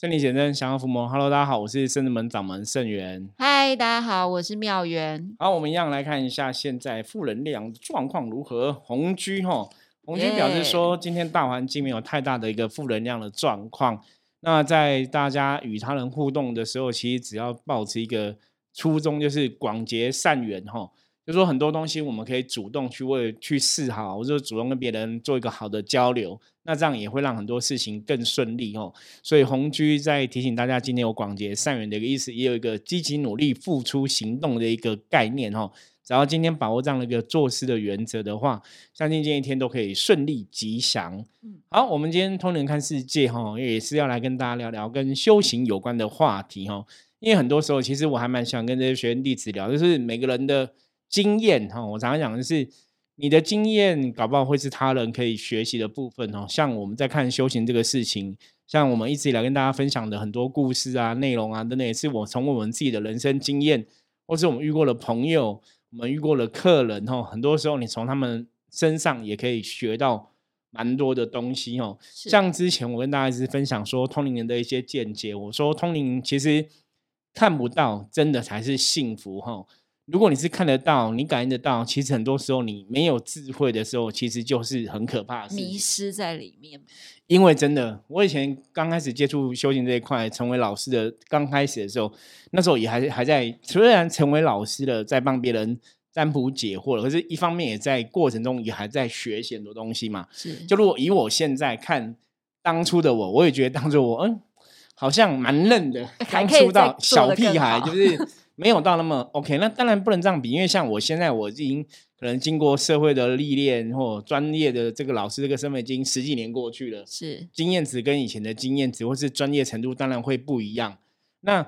圣灵显真，降妖伏魔。Hello，大家好，我是圣子门掌门圣元。嗨，大家好，我是妙元。好，我们一样来看一下现在负能量状况如何。红居哈，红居表示说，今天大环境没有太大的一个负能量的状况。那在大家与他人互动的时候，其实只要保持一个初衷，就是广结善缘哈。就说很多东西我们可以主动去为去示好，或者主动跟别人做一个好的交流，那这样也会让很多事情更顺利哦。所以红居在提醒大家，今天有广结善缘的一个意思，也有一个积极努力付出行动的一个概念哦。然后今天把握这样的一个做事的原则的话，相信今天一天都可以顺利吉祥。好，我们今天通灵看世界哈，也是要来跟大家聊聊跟修行有关的话题哈。因为很多时候，其实我还蛮想跟这些学员弟子聊，就是每个人的。经验哈，我常常讲的是，你的经验搞不好会是他人可以学习的部分哦。像我们在看修行这个事情，像我们一直以来跟大家分享的很多故事啊、内容啊等等，也是我从我们自己的人生经验，或是我们遇过的朋友、我们遇过的客人哈，很多时候你从他们身上也可以学到蛮多的东西哦。像之前我跟大家一直分享说，通灵人的一些见解，我说通灵其实看不到，真的才是幸福哈。如果你是看得到，你感应得到，其实很多时候你没有智慧的时候，其实就是很可怕的迷失在里面。因为真的，我以前刚开始接触修行这一块，成为老师的刚开始的时候，那时候也还还在，虽然成为老师了，在帮别人占卜解惑了，可是一方面也在过程中也还在学习很多东西嘛。是，就如果以我现在看当初的我，我也觉得当初我嗯，好像蛮嫩的，刚出道小屁孩，就是。没有到那么 OK，那当然不能这样比，因为像我现在我已经可能经过社会的历练或专业的这个老师这个身份，已经十几年过去了，是经验值跟以前的经验值或是专业程度当然会不一样。那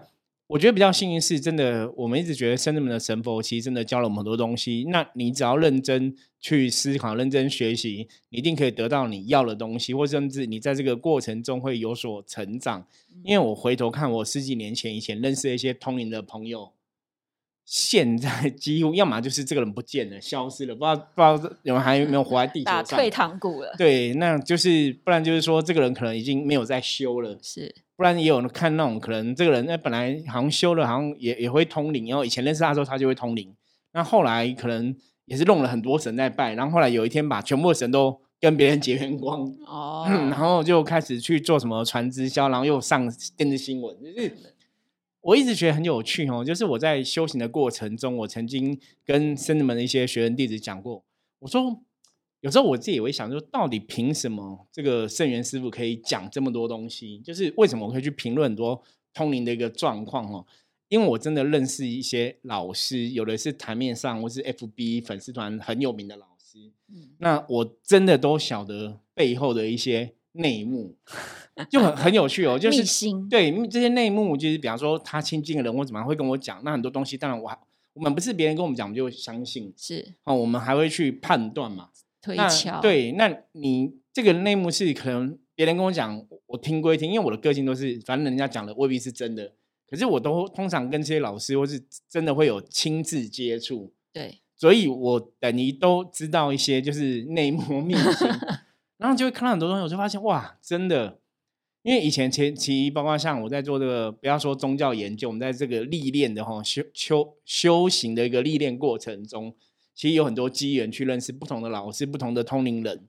我觉得比较幸运是真的，我们一直觉得深圳门的神佛其实真的教了我们很多东西。那你只要认真去思考、认真学习，你一定可以得到你要的东西，或甚至你在这个过程中会有所成长。因为我回头看我十几年前以前认识的一些通灵的朋友。现在几乎要么就是这个人不见了，消失了，不知道不知道有人还有没有活在地 球上，打退堂鼓了。对，那就是不然就是说这个人可能已经没有在修了，是，不然也有人看那种可能这个人那本来好像修了，好像也也会通灵，然后以前认识他的时候他就会通灵，那后来可能也是弄了很多神在拜，然后后来有一天把全部的神都跟别人结缘光，哦，然后就开始去做什么传直销，然后又上电视新闻，就是。我一直觉得很有趣哦，就是我在修行的过程中，我曾经跟僧人们的一些学员弟子讲过，我说有时候我自己也会想，说到底凭什么这个圣元师傅可以讲这么多东西？就是为什么我可以去评论很多通灵的一个状况哦？因为我真的认识一些老师，有的是台面上或是 FB 粉丝团很有名的老师，那我真的都晓得背后的一些。内幕就很很有趣哦，就是对这些内幕，就是比方说他亲近的人或怎么样会跟我讲，那很多东西当然我我们不是别人跟我们讲，我们就相信。是。哦，我们还会去判断嘛，推。敲。对，那你这个内幕是可能别人跟我讲，我听归听，因为我的个性都是反正人家讲的未必是真的，可是我都通常跟这些老师或是真的会有亲自接触，对，所以我等于都知道一些就是内幕秘辛。然后就会看到很多东西，我就发现哇，真的，因为以前前期包括像我在做这个，不要说宗教研究，我们在这个历练的哈修修修行的一个历练过程中，其实有很多机缘去认识不同的老师、不同的通灵人。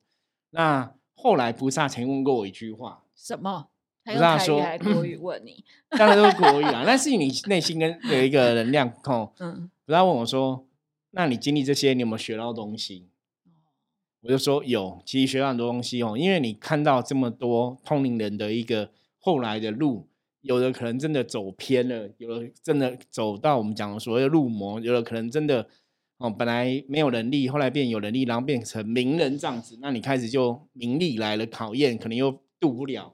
那后来菩萨曾问过我一句话，什么？菩萨说：“国语问你，当然都是国语啊，那是你内心跟有一个能量控。嗯，菩萨问我说：那你经历这些，你有没有学到东西？”我就说有，其实学到很多东西哦，因为你看到这么多通灵人的一个后来的路，有的可能真的走偏了，有的真的走到我们讲的所谓的入魔，有的可能真的哦，本来没有能力，后来变有能力，然后变成名人这样子，那你开始就名利来了考验，可能又渡不了，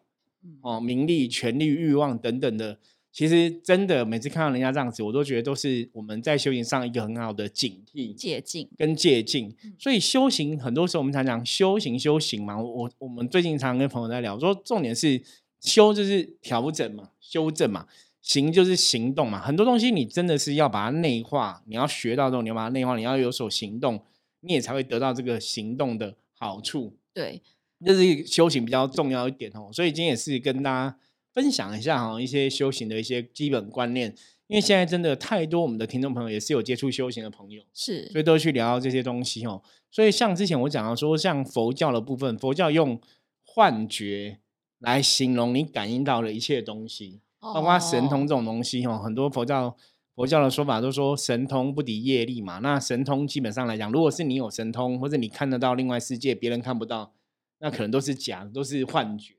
哦，名利、权力、欲望等等的。其实真的，每次看到人家这样子，我都觉得都是我们在修行上一个很好的警惕、借镜跟借镜。所以修行很多时候我们常讲修行，修行嘛。我我们最近常跟朋友在聊，说重点是修就是调整嘛，修正嘛；行就是行动嘛。很多东西你真的是要把它内化，你要学到之后，你要把它内化，你要有所行动，你也才会得到这个行动的好处。对，这是修行比较重要一点哦。所以今天也是跟大家。分享一下哈一些修行的一些基本观念，因为现在真的太多我们的听众朋友也是有接触修行的朋友，是，所以都去聊这些东西哦。所以像之前我讲到说，像佛教的部分，佛教用幻觉来形容你感应到的一切东西，包括神通这种东西哦。很多佛教佛教的说法都说神通不敌业力嘛。那神通基本上来讲，如果是你有神通，或者你看得到另外世界，别人看不到，那可能都是假的，都是幻觉。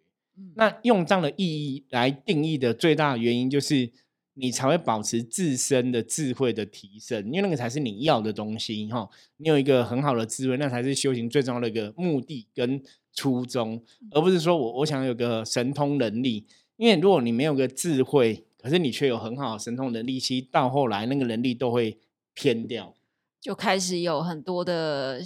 那用这样的意义来定义的最大原因，就是你才会保持自身的智慧的提升，因为那个才是你要的东西哈。你有一个很好的智慧，那才是修行最重要的一个目的跟初衷，而不是说我我想有个神通能力。因为如果你没有个智慧，可是你却有很好的神通能力，其实到后来那个能力都会偏掉，就开始有很多的。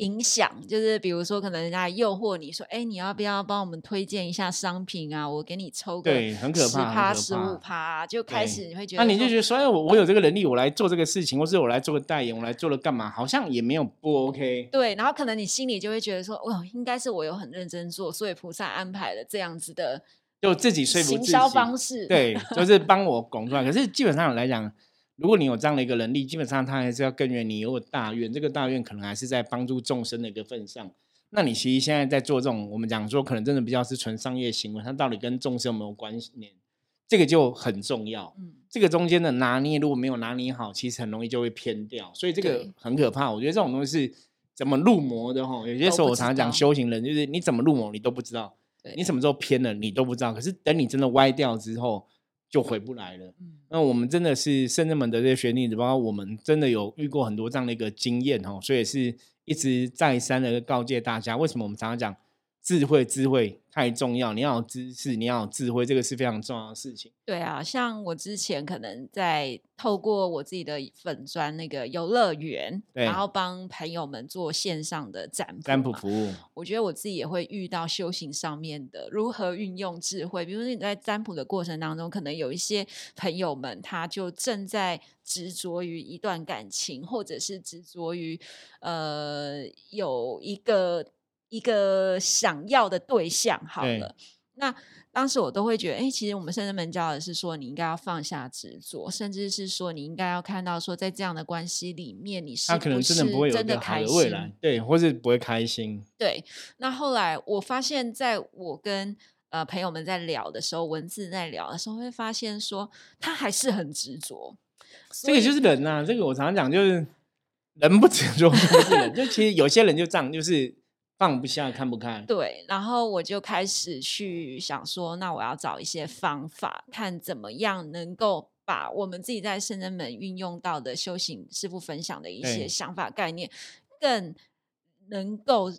影响就是，比如说，可能人家诱惑你说：“哎，你要不要帮我们推荐一下商品啊？我给你抽个对，很可怕，十趴、十五趴，就开始你会觉得，那你就觉得说，哎，我我有这个能力，我来做这个事情，或是我来做个代言，我来做了干嘛？好像也没有不 OK。对，然后可能你心里就会觉得说，哦，应该是我有很认真做，所以菩萨安排了这样子的，就自己说服行销方式，对，就是帮我拱出来。可是基本上来讲。如果你有这样的一个能力，基本上他还是要更愿你有大愿，这个大愿可能还是在帮助众生的一个份上。那你其实现在在做这种，我们讲说可能真的比较是纯商业行为，它到底跟众生有没有关系？这个就很重要。嗯，这个中间的拿捏如果没有拿捏好，其实很容易就会偏掉。所以这个很可怕。我觉得这种东西是怎么入魔的哈？有些时候我常常讲修行人，就是你怎么入魔你都不知道，你什么时候偏了你都不知道。可是等你真的歪掉之后。就回不来了。嗯那我们真的是圣人们的这些学弟子，包括我们真的有遇过很多这样的一个经验哦，所以是一直再三的告诫大家，为什么我们常常讲。智慧，智慧太重要。你要有知识，你要有智慧，这个是非常重要的事情。对啊，像我之前可能在透过我自己的粉砖那个游乐园，然后帮朋友们做线上的占卜占卜服务。我觉得我自己也会遇到修行上面的如何运用智慧。比如说你在占卜的过程当中，可能有一些朋友们他就正在执着于一段感情，或者是执着于呃有一个。一个想要的对象，好了，那当时我都会觉得，哎，其实我们圣人门教的是说，你应该要放下执着，甚至是说，你应该要看到说，在这样的关系里面，你是他可能真的不会有的开心，对，或是不会开心。对，那后来我发现，在我跟呃朋友们在聊的时候，文字在聊的时候，会发现说，他还是很执着。这个就是人呐，这个我常常讲，就是人不执着不是人，就其实有些人就这样，就是。放不下，看不看。对，然后我就开始去想说，那我要找一些方法，看怎么样能够把我们自己在圣人门运用到的修行师傅分享的一些想法概念，更能够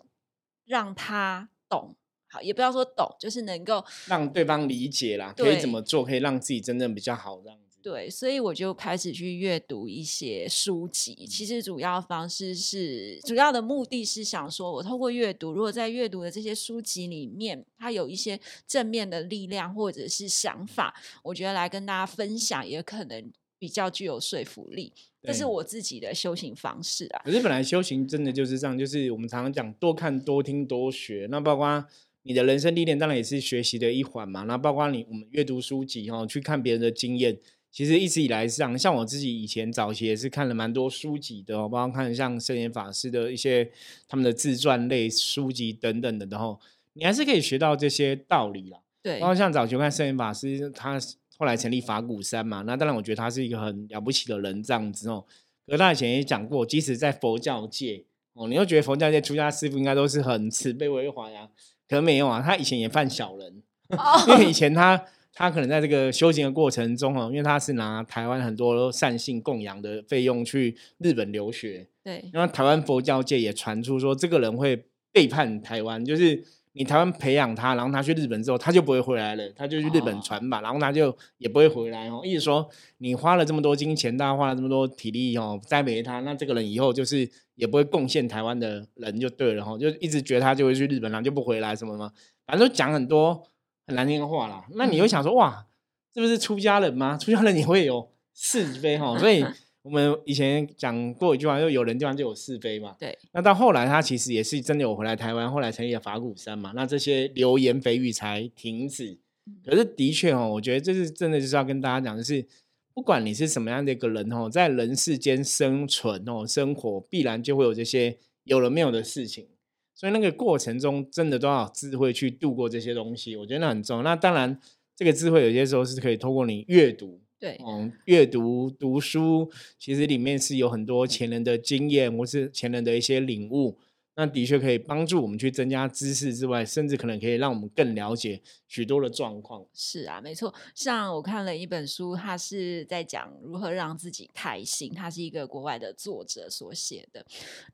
让他懂。好，也不要说懂，就是能够让对方理解啦，可以怎么做，可以让自己真正比较好这样。对，所以我就开始去阅读一些书籍。其实主要方式是，主要的目的是想说，我透过阅读，如果在阅读的这些书籍里面，它有一些正面的力量或者是想法，我觉得来跟大家分享，也可能比较具有说服力。这是我自己的修行方式啊。可是本来修行真的就是这样，就是我们常常讲多看、多听、多学。那包括你的人生历练，当然也是学习的一环嘛。那包括你我们阅读书籍哈，去看别人的经验。其实一直以来是这样，像我自己以前早期也是看了蛮多书籍的，包括看像圣严法师的一些他们的自传类书籍等等的，然后你还是可以学到这些道理啦。对，包括像早期看圣严法师，他后来成立法鼓山嘛，那当然我觉得他是一个很了不起的人这样子哦。可他以前也讲过，即使在佛教界哦，你又觉得佛教界出家师傅应该都是很慈悲为怀啊，可能没有啊，他以前也犯小人，因为以前他。他可能在这个修行的过程中哦，因为他是拿台湾很多善信供养的费用去日本留学，对，然后台湾佛教界也传出说这个人会背叛台湾，就是你台湾培养他，然后他去日本之后他就不会回来了，他就去日本传吧，然后他就也不会回来哦。意思说你花了这么多金钱，大家花了这么多体力哦栽培他，那这个人以后就是也不会贡献台湾的人就对了哈，就一直觉得他就会去日本，然后就不回来什么吗？反正都讲很多。很难听的话啦，那你会想说哇，是不是出家人吗？出家人也会有是非哈，所以我们以前讲过一句话，就有人地方就有是非嘛。对。那到后来他其实也是真的有回来台湾，后来成立了法鼓山嘛，那这些流言蜚语才停止。可是的确哦，我觉得这是真的就是要跟大家讲的是，不管你是什么样的一个人哦，在人世间生存哦，生活必然就会有这些有了没有的事情，所以那个过程中真的都要智慧去度过这些东西，我觉得那很重要。那当然，这个智慧有些时候是可以通过你阅读。对，嗯，阅读读书，其实里面是有很多前人的经验，或是前人的一些领悟，那的确可以帮助我们去增加知识之外，甚至可能可以让我们更了解许多的状况。是啊，没错。像我看了一本书，他是在讲如何让自己开心，他是一个国外的作者所写的。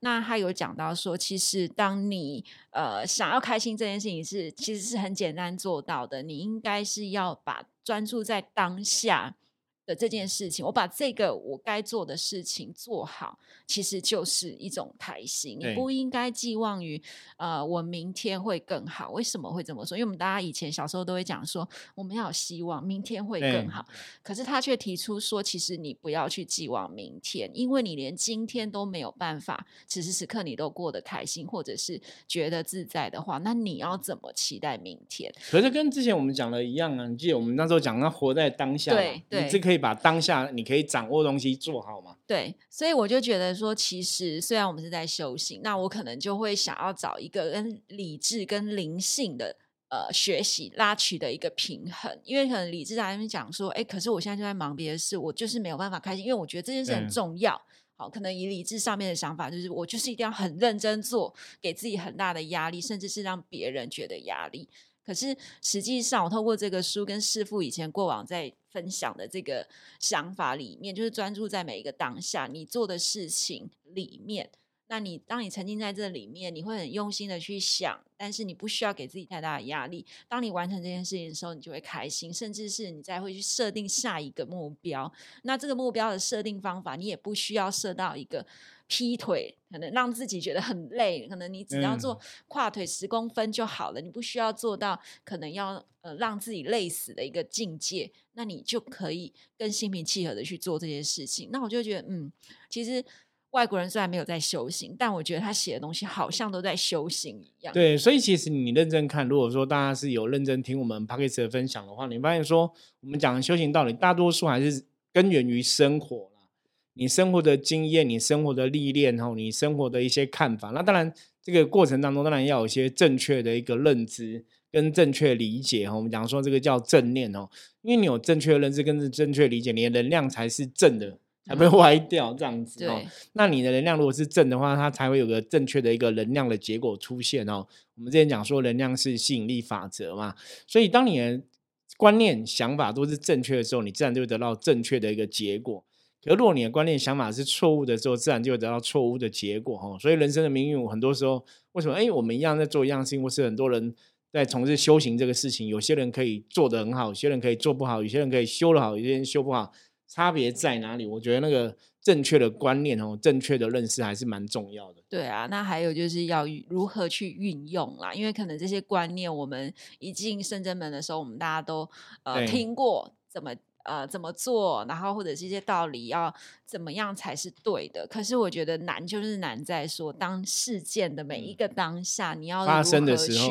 那他有讲到说，其实当你呃想要开心这件事情是其实是很简单做到的，你应该是要把专注在当下。的这件事情，我把这个我该做的事情做好，其实就是一种开心。你不应该寄望于呃，我明天会更好。为什么会这么说？因为我们大家以前小时候都会讲说，我们要有希望，明天会更好。可是他却提出说，其实你不要去寄望明天，因为你连今天都没有办法，此时此刻你都过得开心，或者是觉得自在的话，那你要怎么期待明天？可是跟之前我们讲的一样啊，你记得我们那时候讲那活在当下，对对，你这可以。把当下你可以掌握东西做好吗？对，所以我就觉得说，其实虽然我们是在修行，那我可能就会想要找一个跟理智跟灵性的呃学习拉取的一个平衡，因为可能理智在那边讲说，哎，可是我现在就在忙别的事，我就是没有办法开心，因为我觉得这件事很重要。好，可能以理智上面的想法，就是我就是一定要很认真做，给自己很大的压力，甚至是让别人觉得压力。可是实际上，我透过这个书跟师傅以前过往在分享的这个想法里面，就是专注在每一个当下你做的事情里面。那你当你沉浸在这里面，你会很用心的去想，但是你不需要给自己太大的压力。当你完成这件事情的时候，你就会开心，甚至是你再会去设定下一个目标。那这个目标的设定方法，你也不需要设到一个。劈腿可能让自己觉得很累，可能你只要做跨腿十公分就好了，你不需要做到可能要呃让自己累死的一个境界，那你就可以更心平气和的去做这些事情。那我就觉得，嗯，其实外国人虽然没有在修行，但我觉得他写的东西好像都在修行一样。对，所以其实你认真看，如果说大家是有认真听我们 p a c k e t 的分享的话，你发现说我们讲的修行道理，大多数还是根源于生活。你生活的经验，你生活的历练，然后你生活的一些看法，那当然这个过程当中，当然要有一些正确的一个认知跟正确理解哈。我们讲说这个叫正念哦，因为你有正确的认知跟正确理解，你的能量才是正的，才不会歪掉这样子哦。那你的能量如果是正的话，它才会有个正确的一个能量的结果出现哦。我们之前讲说能量是吸引力法则嘛，所以当你的观念想法都是正确的时候，你自然就会得到正确的一个结果。可如果你的观念想法是错误的时候，自然就会得到错误的结果哦。所以人生的命运，很多时候为什么？哎，我们一样在做一样事情，或是很多人在从事修行这个事情，有些人可以做得很好，有些人可以做不好，有些人可以修得好，有些人修不好，差别在哪里？我觉得那个正确的观念哦，正确的认识还是蛮重要的。对啊，那还有就是要如何去运用啦，因为可能这些观念，我们一进圣真门的时候，我们大家都呃听过怎么。呃，怎么做？然后或者这些道理要怎么样才是对的？可是我觉得难，就是难在说，当事件的每一个当下，你要发生的时候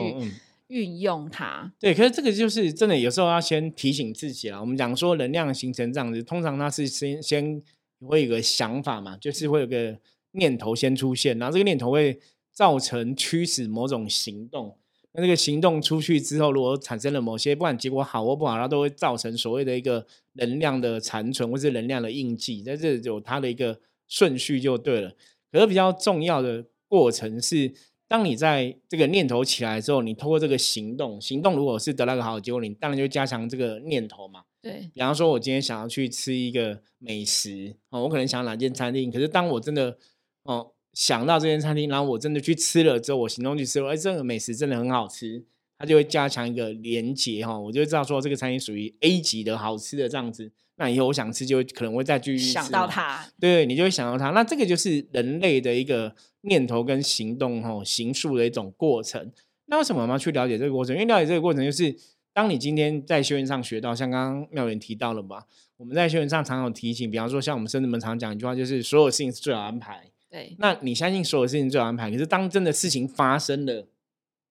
运用它。对，可是这个就是真的，有时候要先提醒自己了。我们讲说能量形成这样子，通常它是先先会有个想法嘛，就是会有个念头先出现，然后这个念头会造成驱使某种行动。那这个行动出去之后，如果产生了某些不管结果好或不好，它都会造成所谓的一个能量的残存，或是能量的印记，在这有它的一个顺序就对了。可是比较重要的过程是，当你在这个念头起来之后，你通过这个行动，行动如果是得到个好的结果，你当然就加强这个念头嘛。对，比方说，我今天想要去吃一个美食哦，我可能想哪间餐厅，可是当我真的哦。想到这间餐厅，然后我真的去吃了之后，我行动去吃了，哎，这个美食真的很好吃，它就会加强一个连接哈，我就知道说这个餐厅属于 A 级的好吃的这样子，那以后我想吃就可能会再继续想到它，对，你就会想到它，那这个就是人类的一个念头跟行动哦，行数的一种过程。那为什么我们要去了解这个过程？因为了解这个过程，就是当你今天在修行上学到，像刚刚妙远提到了嘛，我们在修行上常有提醒，比方说像我们圣子们常讲一句话，就是所有事情是最好安排。对，那你相信所有事情最好安排？可是当真的事情发生了，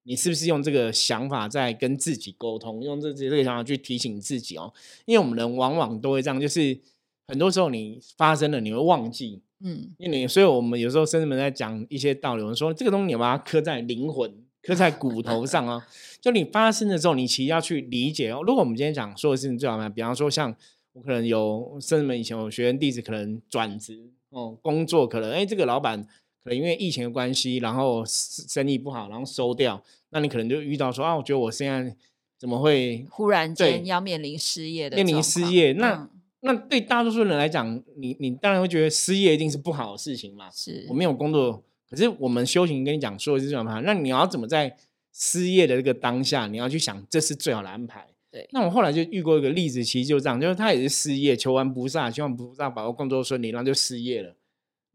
你是不是用这个想法在跟自己沟通，用这这个想法去提醒自己哦？因为我们人往往都会这样，就是很多时候你发生了，你会忘记，嗯，因为你，所以我们有时候甚至们在讲一些道理，我们说这个东西你把它刻在灵魂、刻在骨头上啊。就你发生的时候，你其实要去理解哦。如果我们今天讲说的事情最好嘛，比方说像我可能有甚至们以前有学员弟子可能转职哦，工作可能哎这个老板。可能因为疫情的关系，然后生意不好，然后收掉，那你可能就遇到说啊，我觉得我现在怎么会忽然间要面临失业的面临失业？那那对大多数人来讲，你你当然会觉得失业一定是不好的事情嘛。是我没有工作，可是我们修行跟你讲说的是这样那你要怎么在失业的这个当下，你要去想这是最好的安排？对。那我后来就遇过一个例子，其实就这样，就是他也是失业，求完菩萨，希望菩萨保佑工作顺利，然后就失业了。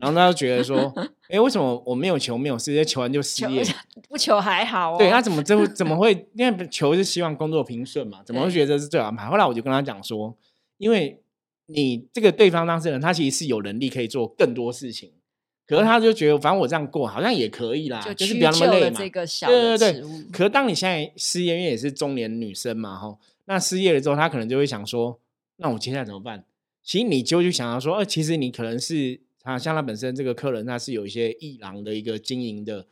然后他就觉得说，哎，为什么我没有求没有失业，求完就失业？不求还好。对他怎么怎怎么会？因为求是希望工作平顺嘛，怎么会觉得这是最好安排？后来我就跟他讲说，因为你这个对方当事人，他其实是有能力可以做更多事情，可是他就觉得，反正我这样过好像也可以啦，就是不要那么累嘛。对对对。可是当你现在失业，因为也是中年女生嘛，哈，那失业了之后，他可能就会想说，那我接下来怎么办？其实你就去想要说，呃，其实你可能是。他像他本身这个客人，他是有一些艺廊的一个经营的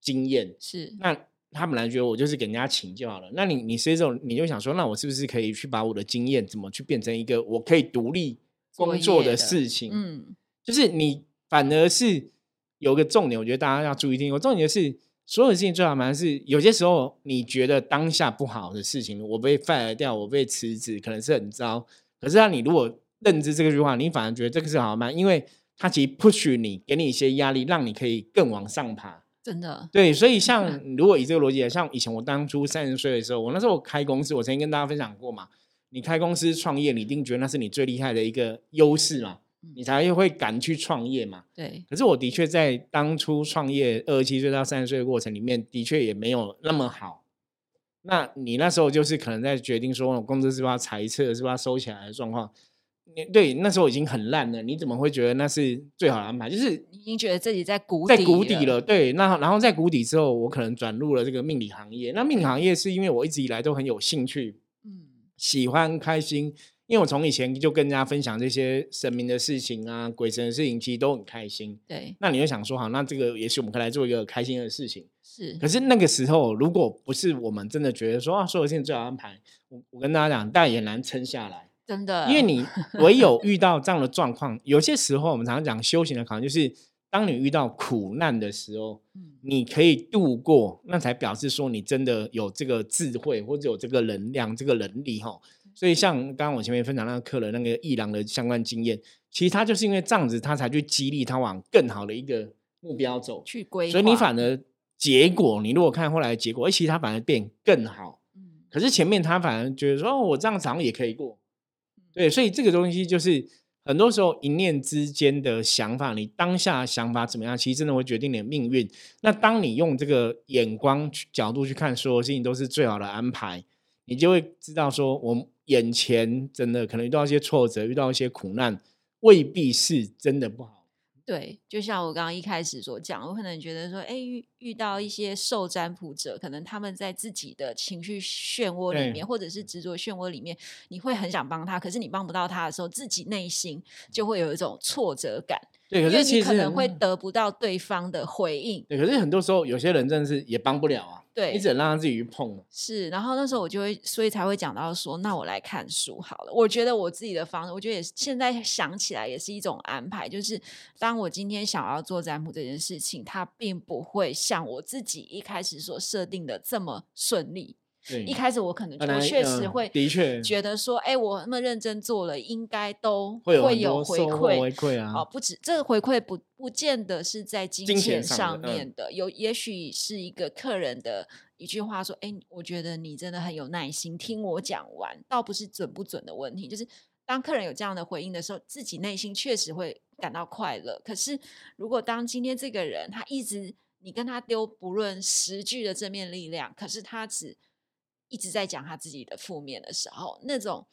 经验，是那他本来觉得我就是给人家请就好了。那你你这种你就想说，那我是不是可以去把我的经验怎么去变成一个我可以独立工作的事情？嗯，就是你反而是有个重点，我觉得大家要注意听。我重点是所有的事情最好蛮是有些时候你觉得当下不好的事情，我被 fire 掉，我被辞职，可能是很糟。可是让你如果认知这个句话，你反而觉得这个是好蛮？因为他其实 push 你，给你一些压力，让你可以更往上爬。真的，对，所以像如果以这个逻辑，像以前我当初三十岁的时候，我那时候开公司，我曾经跟大家分享过嘛。你开公司创业，你一定觉得那是你最厉害的一个优势嘛，你才会敢去创业嘛。对。可是我的确在当初创业二十七岁到三十岁的过程里面，的确也没有那么好。那你那时候就是可能在决定说，公司是不是要裁撤，是不是要收起来的状况。对，那时候已经很烂了，你怎么会觉得那是最好的安排？就是已经觉得自己在谷底在谷底了。对，那然后在谷底之后，我可能转入了这个命理行业。那命理行业是因为我一直以来都很有兴趣，嗯，喜欢开心，因为我从以前就跟人家分享这些神明的事情啊、鬼神的事情，其实都很开心。对，那你就想说，好，那这个也许我们可以来做一个开心的事情。是，可是那个时候，如果不是我们真的觉得说啊，所有事情最好安排，我我跟大家讲，但也难撑下来。真的，因为你唯有遇到这样的状况，有些时候我们常常讲修行的考验，就是当你遇到苦难的时候，你可以度过，那才表示说你真的有这个智慧或者有这个能量、这个能力哈。所以像刚刚我前面分享那个客人那个一郎的相关经验，其实他就是因为这样子，他才去激励他往更好的一个目标走去规所以你反而结果，你如果看后来的结果，哎，其实他反而变更好。可是前面他反而觉得说，哦，我这样子也可以过。对，所以这个东西就是很多时候一念之间的想法，你当下想法怎么样，其实真的会决定你的命运。那当你用这个眼光角度去看，所有事情都是最好的安排，你就会知道说，我眼前真的可能遇到一些挫折，遇到一些苦难，未必是真的不好。对，就像我刚刚一开始所讲，我可能觉得说，哎，遇遇到一些受占卜者，可能他们在自己的情绪漩涡里面，或者是执着漩涡里面，你会很想帮他，可是你帮不到他的时候，自己内心就会有一种挫折感。对，可是其实可能会得不到对方的回应。对，可是很多时候有些人真的是也帮不了啊。对，你只能让他自己去碰。是，然后那时候我就会，所以才会讲到说，那我来看书好了。我觉得我自己的方式，我觉得也是现在想起来也是一种安排。就是当我今天想要做占卜这件事情，它并不会像我自己一开始所设定的这么顺利。一开始我可能我确实会的确觉得说，哎，我那么认真做了，应该都会有回馈，回馈啊！哦，不止这个回馈不不见得是在金钱上面的，有也许是一个客人的一句话说，哎，我觉得你真的很有耐心，听我讲完，倒不是准不准的问题，就是当客人有这样的回应的时候，自己内心确实会感到快乐。可是如果当今天这个人他一直你跟他丢不论十句的正面力量，可是他只一直在讲他自己的负面的时候，那种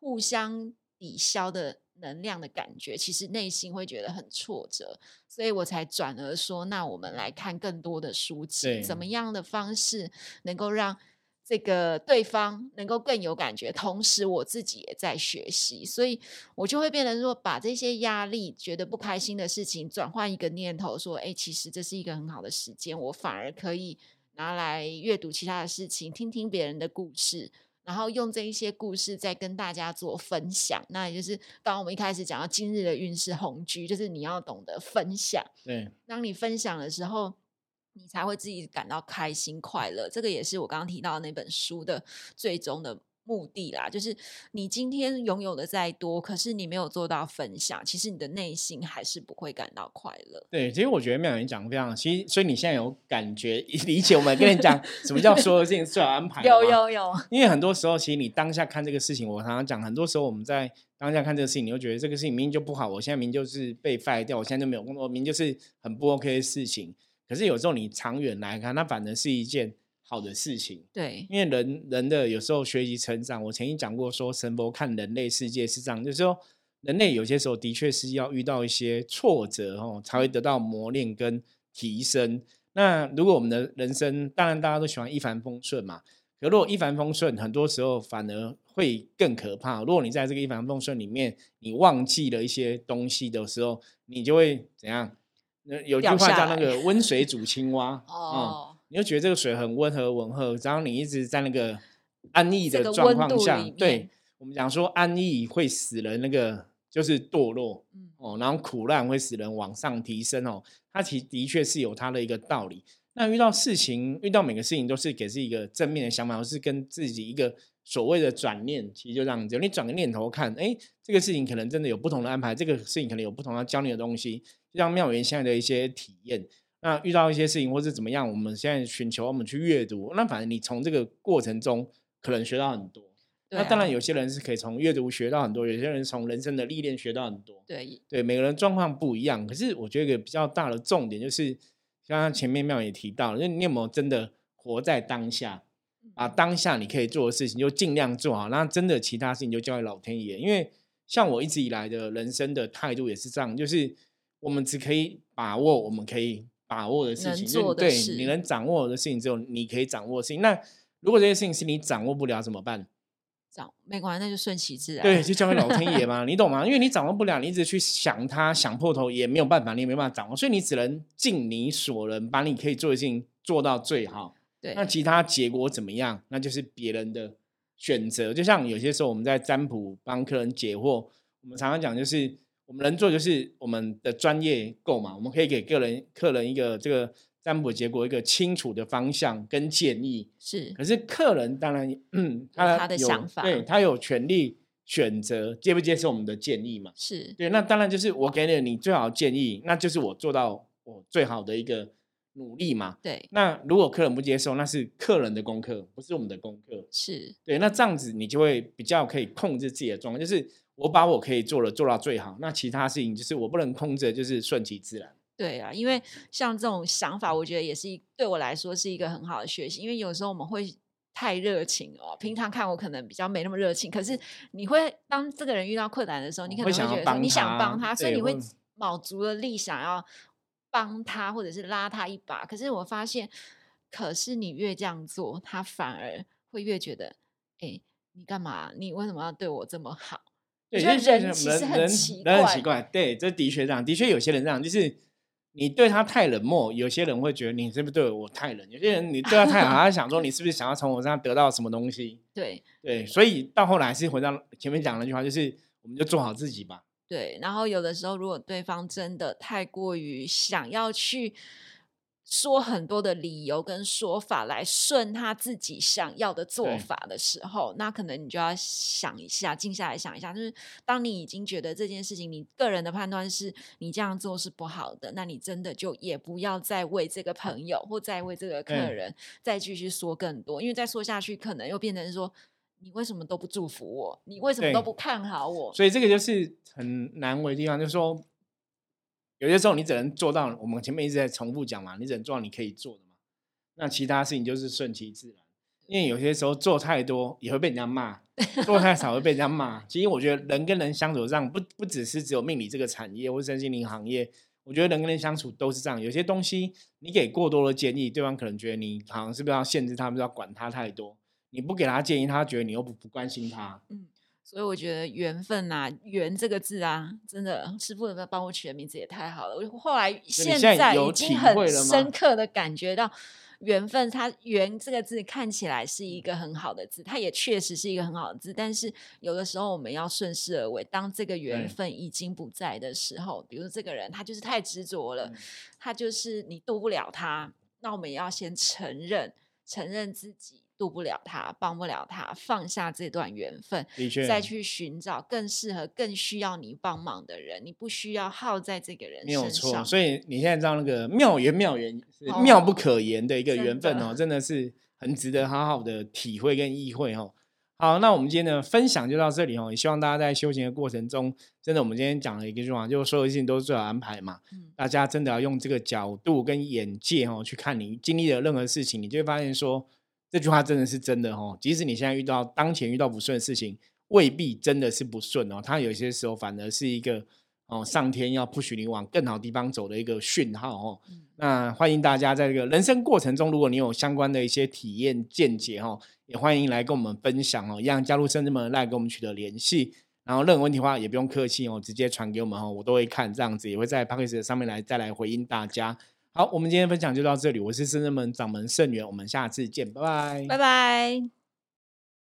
互相抵消的能量的感觉，其实内心会觉得很挫折，所以我才转而说，那我们来看更多的书籍，怎么样的方式能够让这个对方能够更有感觉，同时我自己也在学习，所以我就会变成说，把这些压力、觉得不开心的事情，转换一个念头，说，哎，其实这是一个很好的时间，我反而可以拿来阅读其他的事情，听听别人的故事。然后用这一些故事再跟大家做分享，那也就是刚刚我们一开始讲到今日的运势红居，就是你要懂得分享。对，当你分享的时候，你才会自己感到开心快乐。这个也是我刚刚提到的那本书的最终的。目的啦，就是你今天拥有的再多，可是你没有做到分享，其实你的内心还是不会感到快乐。对，其实我觉得妙云讲的非常，其实所以你现在有感觉 理解我们跟你讲 什么叫所有事情最好安排。有有有，因为很多时候其实你当下看这个事情，我常常讲，很多时候我们在当下看这个事情，你会觉得这个事情明明就不好，我现在明明就是被 fire 掉，我现在就没有工作，明明就是很不 OK 的事情。可是有时候你长远来看，那反而是一件。好的事情，对，因为人人的有时候学习成长，我曾经讲过说，神佛看人类世界是这样，就是说，人类有些时候的确是要遇到一些挫折哦，才会得到磨练跟提升。那如果我们的人生，当然大家都喜欢一帆风顺嘛，可如果一帆风顺，很多时候反而会更可怕。如果你在这个一帆风顺里面，你忘记了一些东西的时候，你就会怎样？那有句话叫那个温水煮青蛙 哦。你就觉得这个水很温和、温和，然后你一直在那个安逸的状况下，对我们讲说安逸会使人那个就是堕落，哦，然后苦难会使人往上提升哦，它其的确是有它的一个道理。那遇到事情，遇到每个事情都是给自己一个正面的想法，或是跟自己一个所谓的转念，其实就这样子，你转个念头看，哎，这个事情可能真的有不同的安排，这个事情可能有不同要教你的东西，就像妙元现在的一些体验。那遇到一些事情或是怎么样，我们现在寻求我们去阅读，那反正你从这个过程中可能学到很多。那当然有些人是可以从阅读学到很多，有些人从人生的历练学到很多。对对，每个人状况不一样。可是我觉得一个比较大的重点就是，刚刚前面妙也提到了，就你有没有真的活在当下，把当下你可以做的事情就尽量做好，那真的其他事情就交给老天爷。因为像我一直以来的人生的态度也是这样，就是我们只可以把握我们可以。把握的事情，对，你能掌握的事情，只有你可以掌握的事情。那如果这些事情是你掌握不了，怎么办？掌没关系，那就顺其自然。对，就交给老天爷嘛，你懂吗？因为你掌握不了，你一直去想它，想破头也没有办法，你也没办法掌握，所以你只能尽你所能，把你可以做的事情做到最好。对，那其他结果怎么样，那就是别人的选择。就像有些时候我们在占卜帮客人解惑，我们常常讲就是。我们能做就是我们的专业够嘛？我们可以给个人客人一个这个占卜结果一个清楚的方向跟建议。是，可是客人当然，嗯，他他的想法，对他有权利选择接不接受我们的建议嘛？是对，那当然就是我给了你最好的建议，那就是我做到我最好的一个努力嘛。对，那如果客人不接受，那是客人的功课，不是我们的功课。是对，那这样子你就会比较可以控制自己的状况，就是。我把我可以做的做到最好，那其他事情就是我不能控制，就是顺其自然。对啊，因为像这种想法，我觉得也是对我来说是一个很好的学习。因为有时候我们会太热情哦，平常看我可能比较没那么热情，可是你会当这个人遇到困难的时候，你可能会觉得说你想帮他，所以你会卯足了力想要帮他，或者是拉他一把。可是我发现，可是你越这样做，他反而会越觉得，哎，你干嘛？你为什么要对我这么好？对，人人其实很奇怪，很奇怪。对，这的确这样，的确有些人这样，就是你对他太冷漠，有些人会觉得你是不是对我太冷？有些人你对他太好，他想说你是不是想要从我身上得到什么东西？对对，所以到后来是回到前面讲那句话，就是我们就做好自己吧。对，然后有的时候如果对方真的太过于想要去。说很多的理由跟说法来顺他自己想要的做法的时候，那可能你就要想一下，静下来想一下，就是当你已经觉得这件事情，你个人的判断是你这样做是不好的，那你真的就也不要再为这个朋友或再为这个客人再继续说更多，因为再说下去，可能又变成说你为什么都不祝福我，你为什么都不看好我？所以这个就是很难为的地方，就是说。有些时候你只能做到，我们前面一直在重复讲嘛，你只能做到你可以做的嘛。那其他事情就是顺其自然。因为有些时候做太多也会被人家骂，做太少会被人家骂。其实我觉得人跟人相处上，不不只是只有命理这个产业或身心灵行业，我觉得人跟人相处都是这样。有些东西你给过多的建议，对方可能觉得你好像是不是要限制他，不是要管他太多。你不给他建议，他觉得你又不不关心他。嗯，所以我觉得缘分呐，缘这个字啊，真的师傅有没有帮我取的名字也太好了。我后来现在已经很深刻的感觉到。缘分，它“缘”这个字看起来是一个很好的字，它也确实是一个很好的字。但是有的时候我们要顺势而为，当这个缘分已经不在的时候，比如这个人他就是太执着了，他就是你渡不了他，那我们也要先承认，承认自己。渡不了他，帮不了他，放下这段缘分，再去寻找更适合、更需要你帮忙的人。你不需要耗在这个人身上。没有错，所以你现在知道那个妙缘，妙缘是妙不可言的一个缘分哦，真的是很值得好好的体会跟意会哦。好，那我们今天的分享就到这里哦，也希望大家在修行的过程中，真的我们今天讲了一个句话，就是所有事情都是最好安排嘛。嗯，大家真的要用这个角度跟眼界哦去看你经历的任何事情，你就会发现说。这句话真的是真的哦！即使你现在遇到当前遇到不顺的事情，未必真的是不顺哦。它有些时候反而是一个哦，上天要不许你往更好地方走的一个讯号哦。那欢迎大家在这个人生过程中，如果你有相关的一些体验见解哦，也欢迎来跟我们分享哦。一样加入圣智门来跟我们取得联系，然后任何问题的话也不用客气哦，直接传给我们哦，我都会看，这样子也会在 p a c k a g e 上面来再来回应大家。好，我们今天分享就到这里。我是深圳门掌门盛元，我们下次见，拜拜，拜拜。